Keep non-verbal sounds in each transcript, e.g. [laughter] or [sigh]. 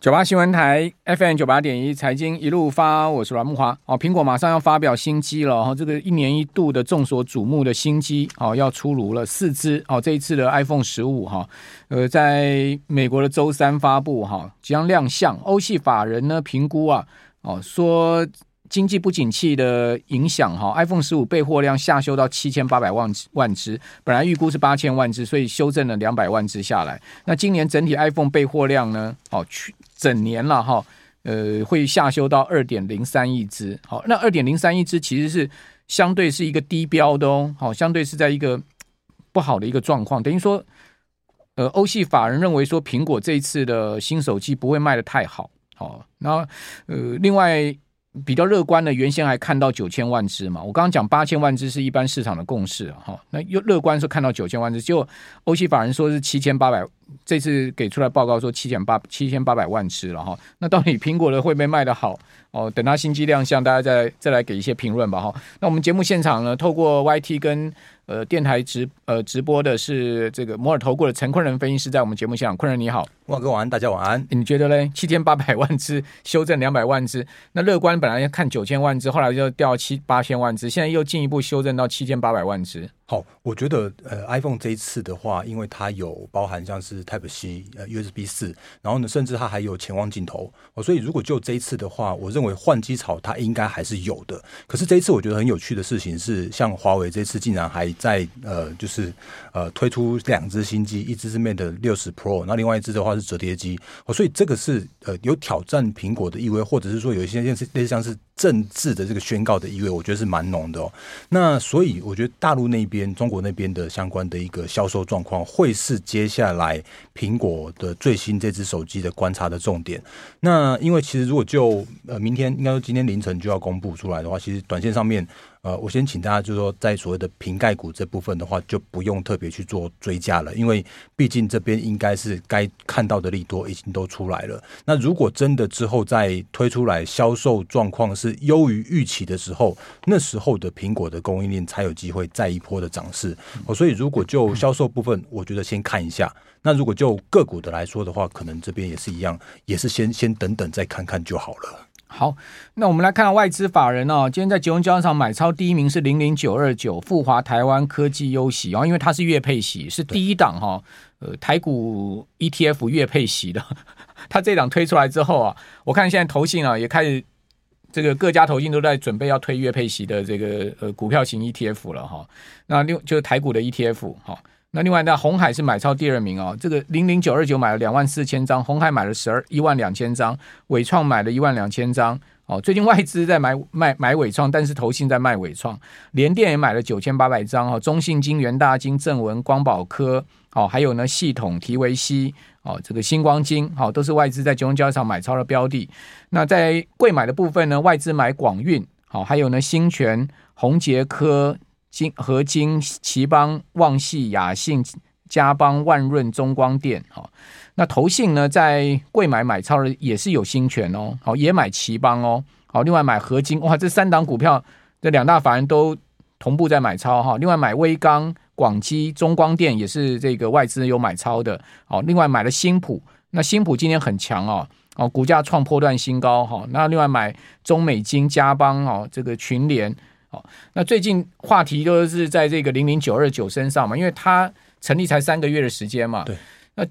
九八新闻台 FM 九八点一财经一路发，我是阮木华。哦，苹果马上要发表新机了，哈，这个一年一度的众所瞩目的新机，哦，要出炉了四支，哦，这一次的 iPhone 十五，哈，呃，在美国的周三发布，哈，即将亮相。欧系法人呢评估啊，哦，说。经济不景气的影响，哈，iPhone 十五备货量下修到七千八百万万只，本来预估是八千万只，所以修正了两百万只下来。那今年整体 iPhone 备货量呢？哦，去整年了哈，呃，会下修到二点零三亿只。好，那二点零三亿只其实是相对是一个低标的哦，好，相对是在一个不好的一个状况。等于说，呃，欧系法人认为说，苹果这一次的新手机不会卖得太好。好，那呃，另外。比较乐观的，原先还看到九千万只嘛，我刚刚讲八千万只是一般市场的共识哈，那又乐观说看到九千万只，就欧系法人说是七千八百，这次给出来报告说七千八七千八百万只了哈，那到底苹果的会不会卖得好哦？等它新机亮相，大家再再来给一些评论吧哈。那我们节目现场呢，透过 YT 跟。呃，电台直呃直播的是这个摩尔投顾的陈坤仁分析师，在我们节目现场，坤仁你好，万哥晚安，大家晚安。你觉得嘞？七千八百万只修正两百万只，那乐观本来要看九千万只，后来就掉七八千万只，现在又进一步修正到七千八百万只。好，我觉得呃，iPhone 这一次的话，因为它有包含像是 Type C 呃 USB 四，然后呢，甚至它还有潜望镜头哦，所以如果就这一次的话，我认为换机潮它应该还是有的。可是这一次我觉得很有趣的事情是，像华为这次竟然还在呃，就是呃推出两只新机，一只是 Mate 60 Pro，那另外一只的话是折叠机哦，所以这个是呃有挑战苹果的意味，或者是说有一些类似像是政治的这个宣告的意味，我觉得是蛮浓的哦。那所以我觉得大陆那边。中国那边的相关的一个销售状况，会是接下来苹果的最新这只手机的观察的重点。那因为其实如果就呃明天应该说今天凌晨就要公布出来的话，其实短线上面。呃，我先请大家就是说，在所谓的瓶盖股这部分的话，就不用特别去做追加了，因为毕竟这边应该是该看到的利多已经都出来了。那如果真的之后再推出来销售状况是优于预期的时候，那时候的苹果的供应链才有机会再一波的涨势。哦，所以如果就销售部分，我觉得先看一下。那如果就个股的来说的话，可能这边也是一样，也是先先等等再看看就好了。好，那我们来看到外资法人哦，今天在集中交易场买超第一名是零零九二九富华台湾科技优息哦，因为它是月配息，是第一档哈，呃台股 ETF 月配息的，[laughs] 它这档推出来之后啊，我看现在投信啊也开始这个各家投信都在准备要推月配息的这个呃股票型 ETF 了哈，那另就是台股的 ETF 哈。那另外，呢，红海是买超第二名哦，这个零零九二九买了两万四千张，红海买了十二一万两千张，伟创买了一万两千张。哦，最近外资在买卖买伟创，但是投信在卖伟创，联电也买了九千八百张哦，中信金、元大金、正文、光宝科，哦，还有呢系统提维西，哦，这个新光金，好，都是外资在金融交易场买超的标的。那在贵买的部分呢，外资买广运，好，还有呢新泉、宏捷科。金合金、奇邦、旺系、雅信、嘉邦、万润、中光电，好，那投信呢，在贵买买超的也是有新权哦，好，也买奇邦哦，好，另外买合金，哇，这三档股票，这两大法人都同步在买超哈，另外买威刚、广基、中光电也是这个外资有买超的，好，另外买了新普，那新普今天很强哦，哦，股价创波段新高哈，那另外买中美金、嘉邦哦，这个群联。好，那最近话题都是在这个零零九二九身上嘛，因为它成立才三个月的时间嘛。对。那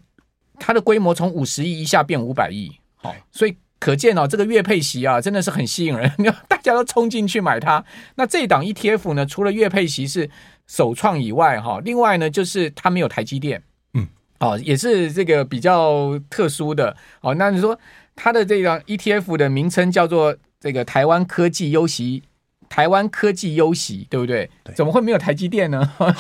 它的规模从五十亿一下变五百亿，好，所以可见哦，这个月配席啊，真的是很吸引人，[laughs] 大家都冲进去买它。那这档 ETF 呢，除了月配席是首创以外，哈，另外呢就是它没有台积电，嗯，哦，也是这个比较特殊的。哦，那你说它的这个 ETF 的名称叫做这个台湾科技优息。台湾科技优袭，对不对？对，怎么会没有台积电呢？好，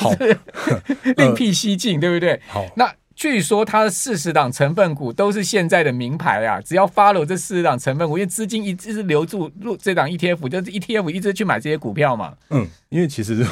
[laughs] 另辟蹊径，呃、对不对？好，那据说它的四十档成分股都是现在的名牌啊！只要 follow 这四十档成分股，因为资金一直是流入入这档 ETF，就是 ETF 一直去买这些股票嘛。嗯，因为其实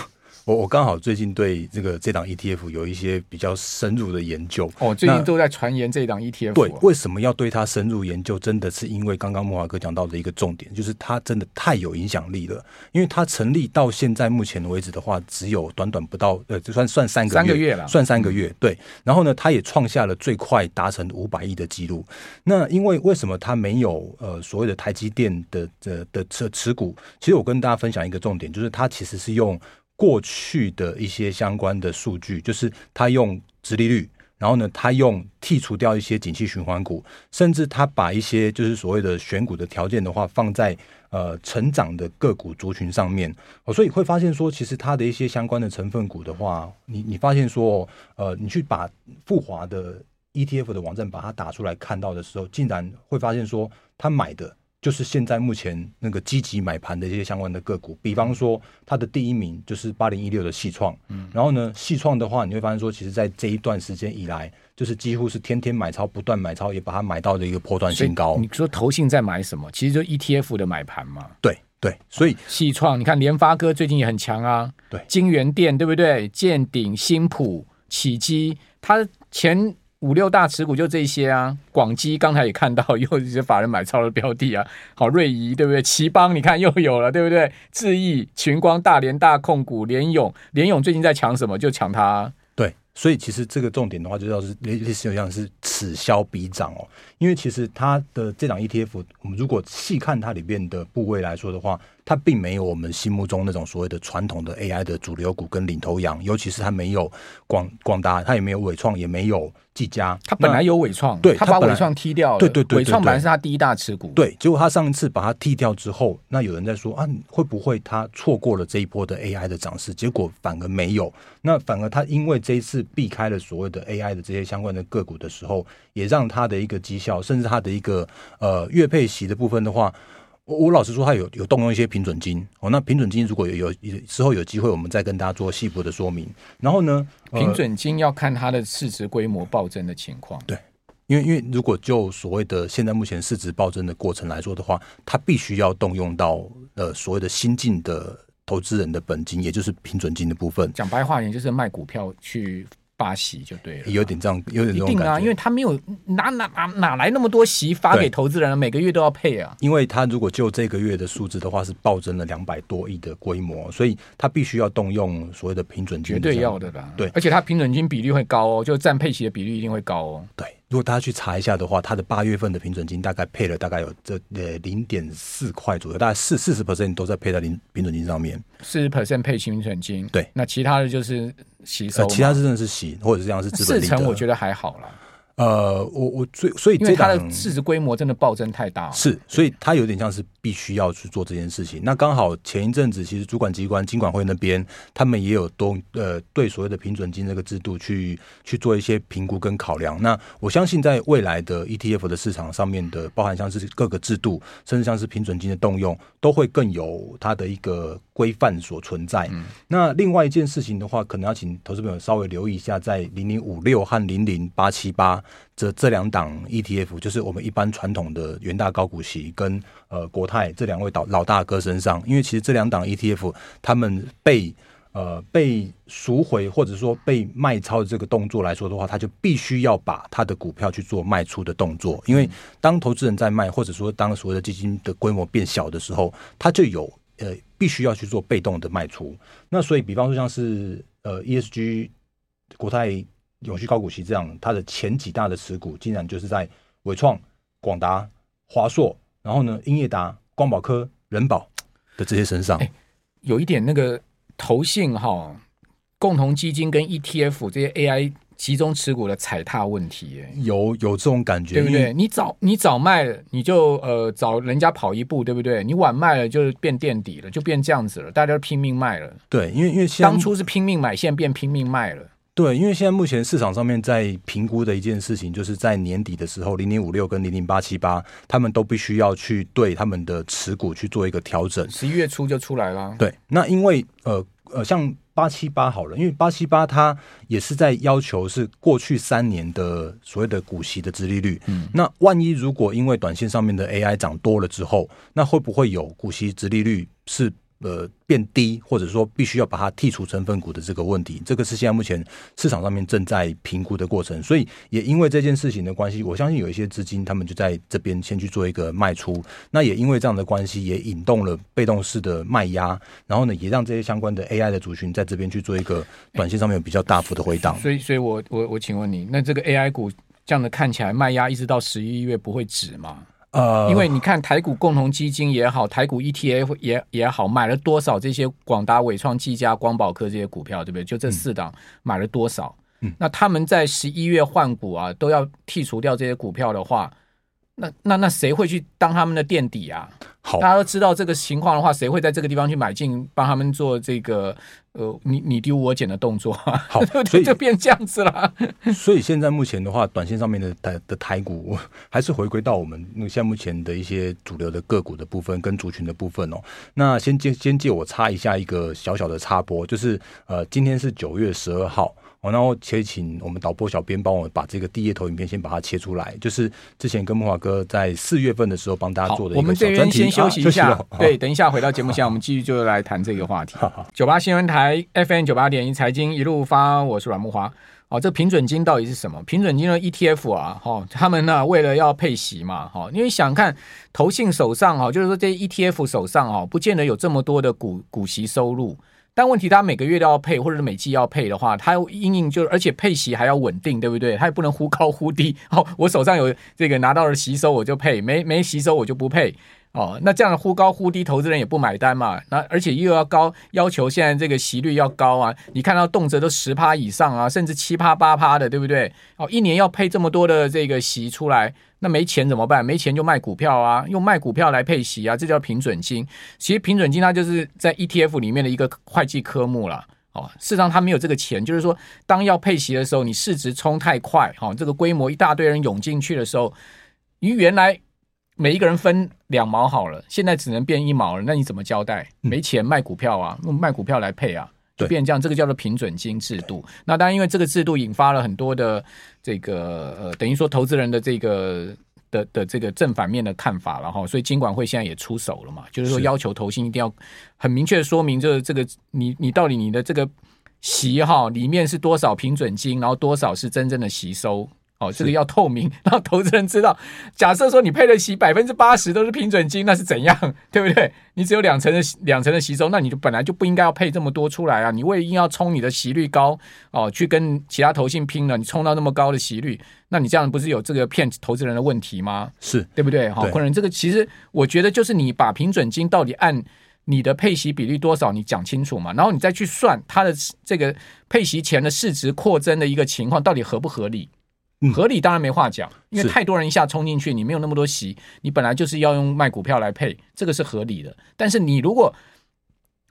我我刚好最近对这个这档 ETF 有一些比较深入的研究。哦，最近都在传言这档 ETF。对，为什么要对它深入研究？真的是因为刚刚莫华哥讲到的一个重点，就是它真的太有影响力了。因为它成立到现在目前为止的话，只有短短不到呃，就算算三个月，三个月了，算三个月。对，然后呢，它也创下了最快达成五百亿的记录。那因为为什么它没有呃所谓的台积电的的的持持股？其实我跟大家分享一个重点，就是它其实是用。过去的一些相关的数据，就是他用殖利率，然后呢，他用剔除掉一些景气循环股，甚至他把一些就是所谓的选股的条件的话，放在呃成长的个股族群上面哦，所以会发现说，其实它的一些相关的成分股的话，你你发现说，呃，你去把富华的 ETF 的网站把它打出来看到的时候，竟然会发现说，他买的。就是现在目前那个积极买盘的一些相关的个股，比方说它的第一名就是八零一六的矽创，嗯，然后呢，矽创的话，你会发现说，其实，在这一段时间以来，就是几乎是天天买超，不断买超，也把它买到的一个波段新高。你说投信在买什么？其实就 ETF 的买盘嘛。对对，所以矽创，你看联发科最近也很强啊，对，京元电对不对？建鼎、新普、启基，它前。五六大持股就这些啊，广基刚才也看到 [laughs] 又一些法人买超的标的啊，好瑞仪对不对？奇邦你看又有了对不对？智易、群光、大连大控股、联咏，联咏最近在抢什么？就抢它。对，所以其实这个重点的话，就要是类类似有像是此消彼长哦，因为其实它的这档 ETF，我们如果细看它里面的部位来说的话。它并没有我们心目中那种所谓的传统的 AI 的主流股跟领头羊，尤其是它没有广广达，它也没有伟创，也没有技嘉。它本来有伟创，对，它把伟创踢掉了。对对对，伟创本来是它第一大持股。对，结果它上一次把它踢掉之后，那有人在说啊，会不会它错过了这一波的 AI 的涨势？结果反而没有，那反而它因为这一次避开了所谓的 AI 的这些相关的个股的时候，也让它的一个绩效，甚至它的一个呃月配息的部分的话。我我老实说，他有有动用一些平准金哦。那平准金如果有有之后有机会，我们再跟大家做细部的说明。然后呢，平准金要看它的市值规模暴增的情况。对，因为因为如果就所谓的现在目前市值暴增的过程来说的话，它必须要动用到呃所谓的新进的投资人的本金，也就是平准金的部分。讲白话点，就是卖股票去。发息就对了，有点这样，有点这种感觉。一定啊，因为他没有哪哪哪哪来那么多息发给投资人，每个月都要配啊。因为他如果就这个月的数字的话，是暴增了两百多亿的规模，所以他必须要动用所谓的平准金，绝对要的啦。对，而且他平准金比例会高哦，就占配息的比例一定会高哦。对。如果大家去查一下的话，它的八月份的平准金大概配了大概有这呃零点四块左右，大概四四十 percent 都在配在零平准金上面，四十 percent 配平准金。对，那其他的就是吸收，其他是真的是洗，或者是这样是资本利得。四成我觉得还好啦。呃，我我最所以这因为它的市值规模真的暴增太大，是，所以它有点像是必须要去做这件事情。那刚好前一阵子，其实主管机关金管会那边，他们也有动呃对所谓的平准金这个制度去去做一些评估跟考量。那我相信在未来的 ETF 的市场上面的，包含像是各个制度，甚至像是平准金的动用，都会更有它的一个规范所存在。嗯、那另外一件事情的话，可能要请投资朋友稍微留意一下，在零零五六和零零八七八。这这两档 ETF 就是我们一般传统的元大高股息跟呃国泰这两位老老大哥身上，因为其实这两档 ETF 他们被呃被赎回或者说被卖超的这个动作来说的话，他就必须要把他的股票去做卖出的动作，因为当投资人在卖或者说当所有的基金的规模变小的时候，他就有呃必须要去做被动的卖出。那所以比方说像是呃 ESG 国泰。永续高股息这样，它的前几大的持股竟然就是在伟创、广达、华硕，然后呢，英业达、光宝科、人保的这些身上，欸、有一点那个投信哈，共同基金跟 ETF 这些 AI 集中持股的踩踏问题，有有这种感觉，对不对？你早你早卖了，你就呃早人家跑一步，对不对？你晚卖了，就是变垫底了，就变这样子了，大家都拼命卖了。对，因为因为当初是拼命买，现在变拼命卖了。对，因为现在目前市场上面在评估的一件事情，就是在年底的时候，零零五六跟零零八七八，他们都必须要去对他们的持股去做一个调整。十一月初就出来了。对，那因为呃呃，像八七八好了，因为八七八它也是在要求是过去三年的所谓的股息的殖利率。嗯，那万一如果因为短线上面的 AI 涨多了之后，那会不会有股息殖利率是？呃变低，或者说必须要把它剔除成分股的这个问题，这个是现在目前市场上面正在评估的过程。所以也因为这件事情的关系，我相信有一些资金他们就在这边先去做一个卖出。那也因为这样的关系，也引动了被动式的卖压，然后呢，也让这些相关的 AI 的族群在这边去做一个短线上面有比较大幅的回档。所以，所以我我我请问你，那这个 AI 股这样的看起来卖压一直到十一月不会止吗？呃，因为你看台股共同基金也好，台股 ETF 也也好，买了多少这些广达、伟创、技嘉、光宝科这些股票，对不对？就这四档买了多少？嗯，那他们在十一月换股啊，都要剔除掉这些股票的话，那那那谁会去当他们的垫底啊？好，大家都知道这个情况的话，谁会在这个地方去买进，帮他们做这个呃你你丢我捡的动作？好，[laughs] 所以就变这样子了。[laughs] 所以现在目前的话，短线上面的台的台股 [laughs] 还是回归到我们那个像目前的一些主流的个股的部分跟族群的部分哦。那先借先借我插一下一个小小的插播，就是呃今天是九月十二号。哦，然后且请我们导播小编帮我把这个第一投影片先把它切出来，就是之前跟木华哥在四月份的时候帮大家做的一个小专题。我们这边先休息一下，[laughs] 啊、对，等一下回到节目下，我们继续就来谈这个话题。九八新闻台 FM 九八点一财经一路发，我是阮木华。哦，这平准金到底是什么？平准金的 ETF 啊，哈、哦，他们呢为了要配息嘛，哈、哦，因为想看投信手上哈，就是说这 ETF 手上哈，不见得有这么多的股股息收入。但问题，他每个月都要配，或者是每季要配的话，他因应就而且配息还要稳定，对不对？他也不能忽高忽低。哦，我手上有这个拿到了吸收，我就配；没没吸收，我就不配。哦，那这样的忽高忽低，投资人也不买单嘛。那而且又要高要求，现在这个息率要高啊。你看到动辄都十趴以上啊，甚至七趴八趴的，对不对？哦，一年要配这么多的这个息出来。那没钱怎么办？没钱就卖股票啊，用卖股票来配息啊，这叫平准金。其实平准金它就是在 ETF 里面的一个会计科目了。哦，事实上它没有这个钱，就是说当要配息的时候，你市值冲太快，哈，这个规模一大堆人涌进去的时候，你原来每一个人分两毛好了，现在只能变一毛了，那你怎么交代？没钱卖股票啊，用卖股票来配啊。就变这样，这个叫做平准金制度。那当然，因为这个制度引发了很多的这个呃，等于说投资人的这个的的这个正反面的看法了哈。所以金管会现在也出手了嘛，就是说要求投信一定要很明确的说明，就是这个你你到底你的这个息哈里面是多少平准金，然后多少是真正的吸收。哦，这个要透明，[laughs] 让投资人知道。假设说你配的息百分之八十都是平准金，那是怎样，[laughs] 对不对？你只有两成的两成的息收，那你就本来就不应该要配这么多出来啊！你为了硬要冲你的息率高哦，去跟其他投信拼了，你冲到那么高的息率，那你这样不是有这个骗投资人的问题吗？是对不对？好，昆仁，这个其实我觉得就是你把平准金到底按你的配息比例多少，你讲清楚嘛，然后你再去算它的这个配息前的市值扩增的一个情况到底合不合理。合理当然没话讲，因为太多人一下冲进去，你没有那么多席，你本来就是要用卖股票来配，这个是合理的。但是你如果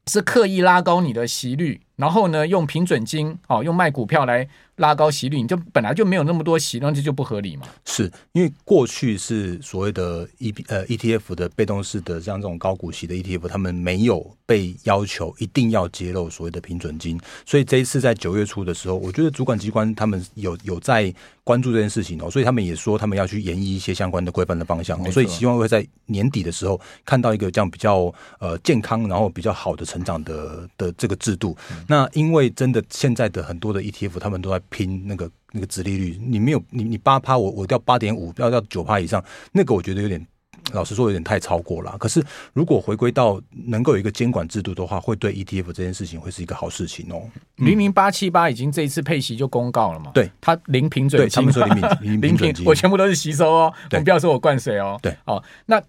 是刻意拉高你的席率，然后呢，用平准金哦，用卖股票来拉高息率，你就本来就没有那么多息，那这就不合理嘛。是因为过去是所谓的 E 呃 ETF 的被动式的像这种高股息的 ETF，他们没有被要求一定要揭露所谓的平准金，所以这一次在九月初的时候，我觉得主管机关他们有有在关注这件事情哦，所以他们也说他们要去研议一些相关的规范的方向，所以希望会在年底的时候看到一个这样比较呃健康，然后比较好的成长的的这个制度。嗯那因为真的现在的很多的 ETF，他们都在拼那个那个殖利率，你没有你你八趴，我我掉八点五，要到九趴以上，那个我觉得有点，老实说有点太超过了。可是如果回归到能够有一个监管制度的话，会对 ETF 这件事情会是一个好事情哦。零零八七八已经这一次配息就公告了嘛？对，它零平准金，他们说零平 [laughs] 零平，我全部都是吸收哦，不要说我灌水哦。对，哦那。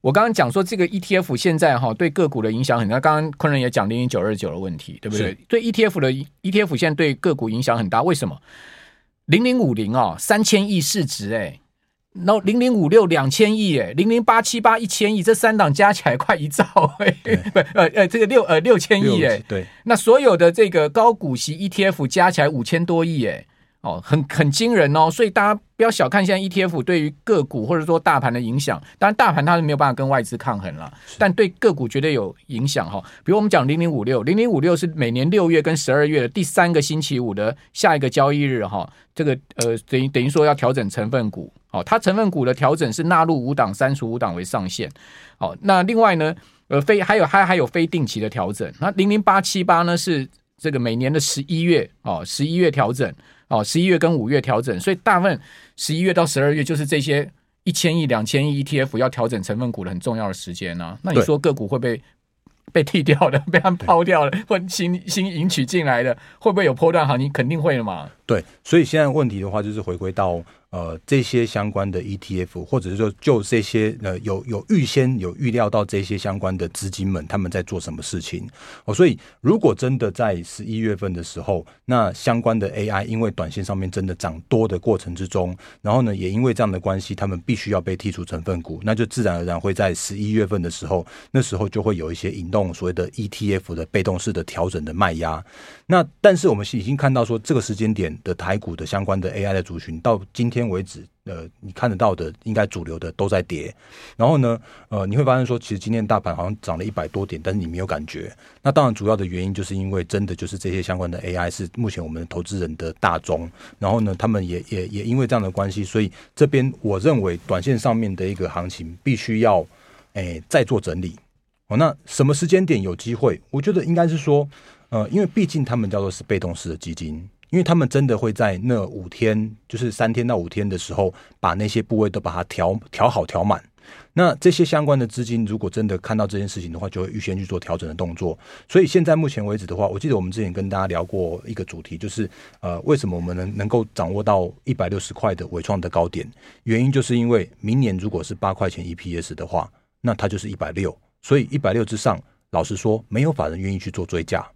我刚刚讲说这个 ETF 现在哈对个股的影响很大，刚刚昆仁也讲零零九二九的问题，对不对？对 ETF 的 ETF 现在对个股影响很大，为什么？零零五零哦三千亿市值哎，然后零零五六两千亿哎，零零八七八一千亿，这三档加起来快一兆哎，不 [laughs] 呃呃这个六呃六千亿哎，对，那所有的这个高股息 ETF 加起来五千多亿哎。哦，很很惊人哦，所以大家不要小看现在 ETF 对于个股或者说大盘的影响。当然，大盘它是没有办法跟外资抗衡了，但对个股绝对有影响哈。比如我们讲零零五六，零零五六是每年六月跟十二月的第三个星期五的下一个交易日哈。这个呃，等于等于说要调整成分股，哦，它成分股的调整是纳入五档、删除五档为上限。哦，那另外呢，呃，非还有还还有非定期的调整。那零零八七八呢是这个每年的十一月哦，十一月调整哦，十一月跟五月调整，所以大部分十一月到十二月就是这些一千亿、两千亿 ETF 要调整成分股的很重要的时间呢、啊。那你说个股会不会被剃掉的，[laughs] 被他们抛掉了，或新新引取进来的，会不会有波段行情？肯定会的嘛。对，所以现在问题的话，就是回归到。呃，这些相关的 ETF，或者是说就这些呃有有预先有预料到这些相关的资金们他们在做什么事情哦，所以如果真的在十一月份的时候，那相关的 AI 因为短线上面真的涨多的过程之中，然后呢也因为这样的关系，他们必须要被剔除成分股，那就自然而然会在十一月份的时候，那时候就会有一些引动所谓的 ETF 的被动式的调整的卖压。那但是我们已经看到说，这个时间点的台股的相关的 AI 的族群到今天天为止，呃，你看得到的应该主流的都在跌。然后呢，呃，你会发现说，其实今天大盘好像涨了一百多点，但是你没有感觉。那当然，主要的原因就是因为真的就是这些相关的 AI 是目前我们投资人的大宗。然后呢，他们也也也因为这样的关系，所以这边我认为短线上面的一个行情必须要诶、再做整理。哦，那什么时间点有机会？我觉得应该是说。呃，因为毕竟他们叫做是被动式的基金，因为他们真的会在那五天，就是三天到五天的时候，把那些部位都把它调调好调满。那这些相关的资金，如果真的看到这件事情的话，就会预先去做调整的动作。所以现在目前为止的话，我记得我们之前跟大家聊过一个主题，就是呃，为什么我们能能够掌握到一百六十块的纬创的高点？原因就是因为明年如果是八块钱 EPS 的话，那它就是一百六，所以一百六之上，老实说，没有法人愿意去做追价。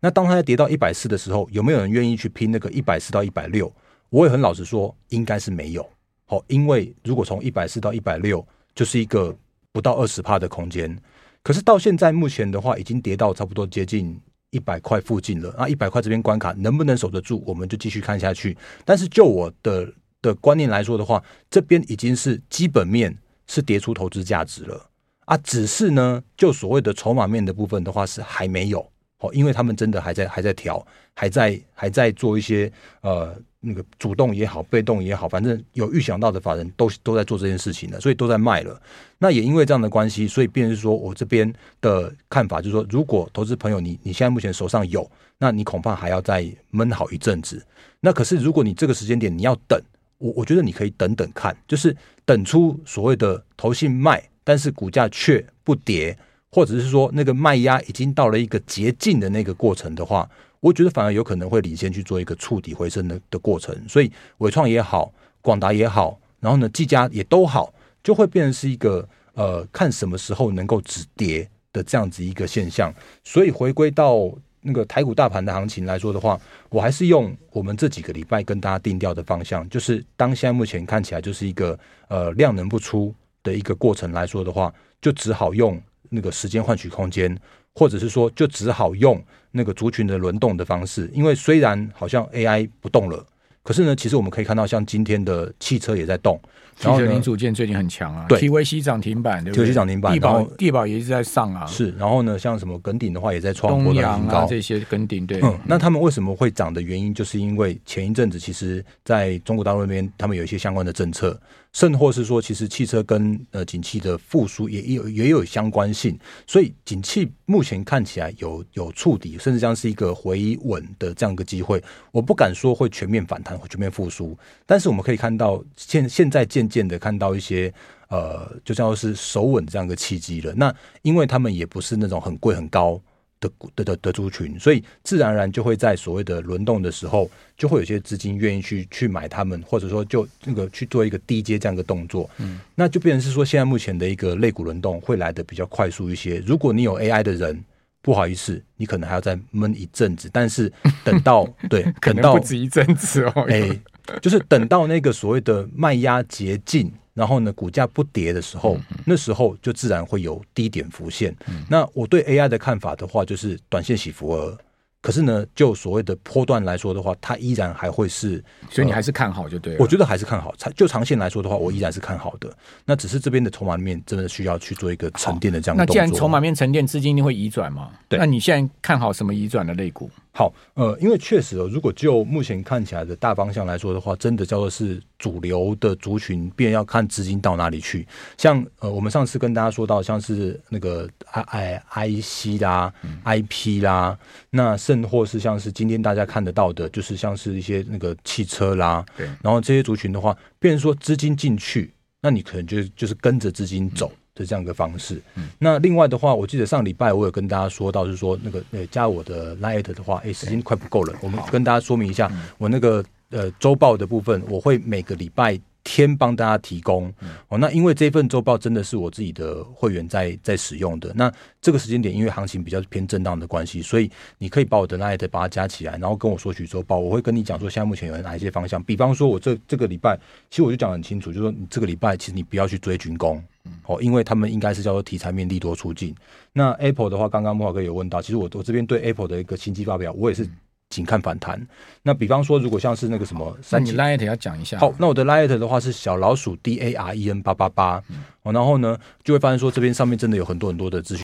那当它跌到一百四的时候，有没有人愿意去拼那个一百四到一百六？我也很老实说，应该是没有。好，因为如果从一百四到一百六，就是一个不到二十帕的空间。可是到现在目前的话，已经跌到差不多接近一百块附近了。那一百块这边关卡能不能守得住？我们就继续看下去。但是就我的的观念来说的话，这边已经是基本面是跌出投资价值了啊。只是呢，就所谓的筹码面的部分的话，是还没有。哦，因为他们真的还在还在调，还在还在做一些呃那个主动也好，被动也好，反正有预想到的法人都都在做这件事情了，所以都在卖了。那也因为这样的关系，所以变成是说我这边的看法就是说，如果投资朋友你你现在目前手上有，那你恐怕还要再闷好一阵子。那可是如果你这个时间点你要等，我我觉得你可以等等看，就是等出所谓的投信卖，但是股价却不跌。或者是说那个卖压已经到了一个洁净的那个过程的话，我觉得反而有可能会领先去做一个触底回升的的过程。所以伟创也好，广达也好，然后呢，技嘉也都好，就会变成是一个呃，看什么时候能够止跌的这样子一个现象。所以回归到那个台股大盘的行情来说的话，我还是用我们这几个礼拜跟大家定调的方向，就是当现在目前看起来就是一个呃量能不出的一个过程来说的话，就只好用。那个时间换取空间，或者是说，就只好用那个族群的轮动的方式，因为虽然好像 AI 不动了，可是呢，其实我们可以看到，像今天的汽车也在动。汽车零组件最近很强啊，对，TVC 涨停板，对不对？TVC 涨停板，地保地保也一直在上啊。是，然后呢，像什么耿鼎的话也在创波段新高，啊，这些耿鼎对。嗯，那他们为什么会涨的原因，就是因为前一阵子其实在中国大陆那边，他们有一些相关的政策。甚或是说，其实汽车跟呃景气的复苏也有也有相关性，所以景气目前看起来有有触底，甚至将是一个回稳的这样一个机会。我不敢说会全面反弹或全面复苏，但是我们可以看到现现在渐渐的看到一些呃，就像是守稳这样一个契机了。那因为他们也不是那种很贵很高。的的的的族群，所以自然而然就会在所谓的轮动的时候，就会有些资金愿意去去买他们，或者说就那个去做一个低阶这样一个动作，嗯，那就变成是说现在目前的一个类股轮动会来的比较快速一些。如果你有 AI 的人，不好意思，你可能还要再闷一阵子，但是等到 [laughs] 对，等到不止一阵子哦，哎、欸，就是等到那个所谓的卖压洁净。然后呢，股价不跌的时候，那时候就自然会有低点浮现。嗯、那我对 AI 的看法的话，就是短线起伏额。可是呢，就所谓的波段来说的话，它依然还会是，所以你还是看好就对了。我觉得还是看好。长就长线来说的话，我依然是看好的。那只是这边的筹码面真的需要去做一个沉淀的这样的。那既然筹码面沉淀，资金一定会移转嘛？对。那你现在看好什么移转的类股？好，呃，因为确实哦，如果就目前看起来的大方向来说的话，真的叫做是主流的族群，便要看资金到哪里去。像呃，我们上次跟大家说到，像是那个 I I C 啦、嗯、I P 啦，那甚或是像是今天大家看得到的，就是像是一些那个汽车啦，对，然后这些族群的话，变成说资金进去，那你可能就就是跟着资金走。嗯是这样一个方式。嗯、那另外的话，我记得上礼拜我有跟大家说到，就是说那个呃加我的 Line 的话，哎，时间快不够了。我们跟大家说明一下，我那个呃周报的部分，我会每个礼拜天帮大家提供。哦，那因为这份周报真的是我自己的会员在在使用的。那这个时间点，因为行情比较偏震荡的关系，所以你可以把我的 Line 把它加起来，然后跟我说取周报。我会跟你讲说，现在目前有哪一些方向。比方说，我这这个礼拜，其实我就讲很清楚，就是说你这个礼拜其实你不要去追军工。哦，因为他们应该是叫做题材面利多出尽。那 Apple 的话，刚刚莫华哥有问到，其实我我这边对 Apple 的一个新机发表，我也是仅看反弹。那比方说，如果像是那个什么，三你 Lite 要讲一下。好，那我的 Lite 的话是小老鼠 D A R E N 八八八。哦，然后呢，就会发现说这边上面真的有很多很多的资讯。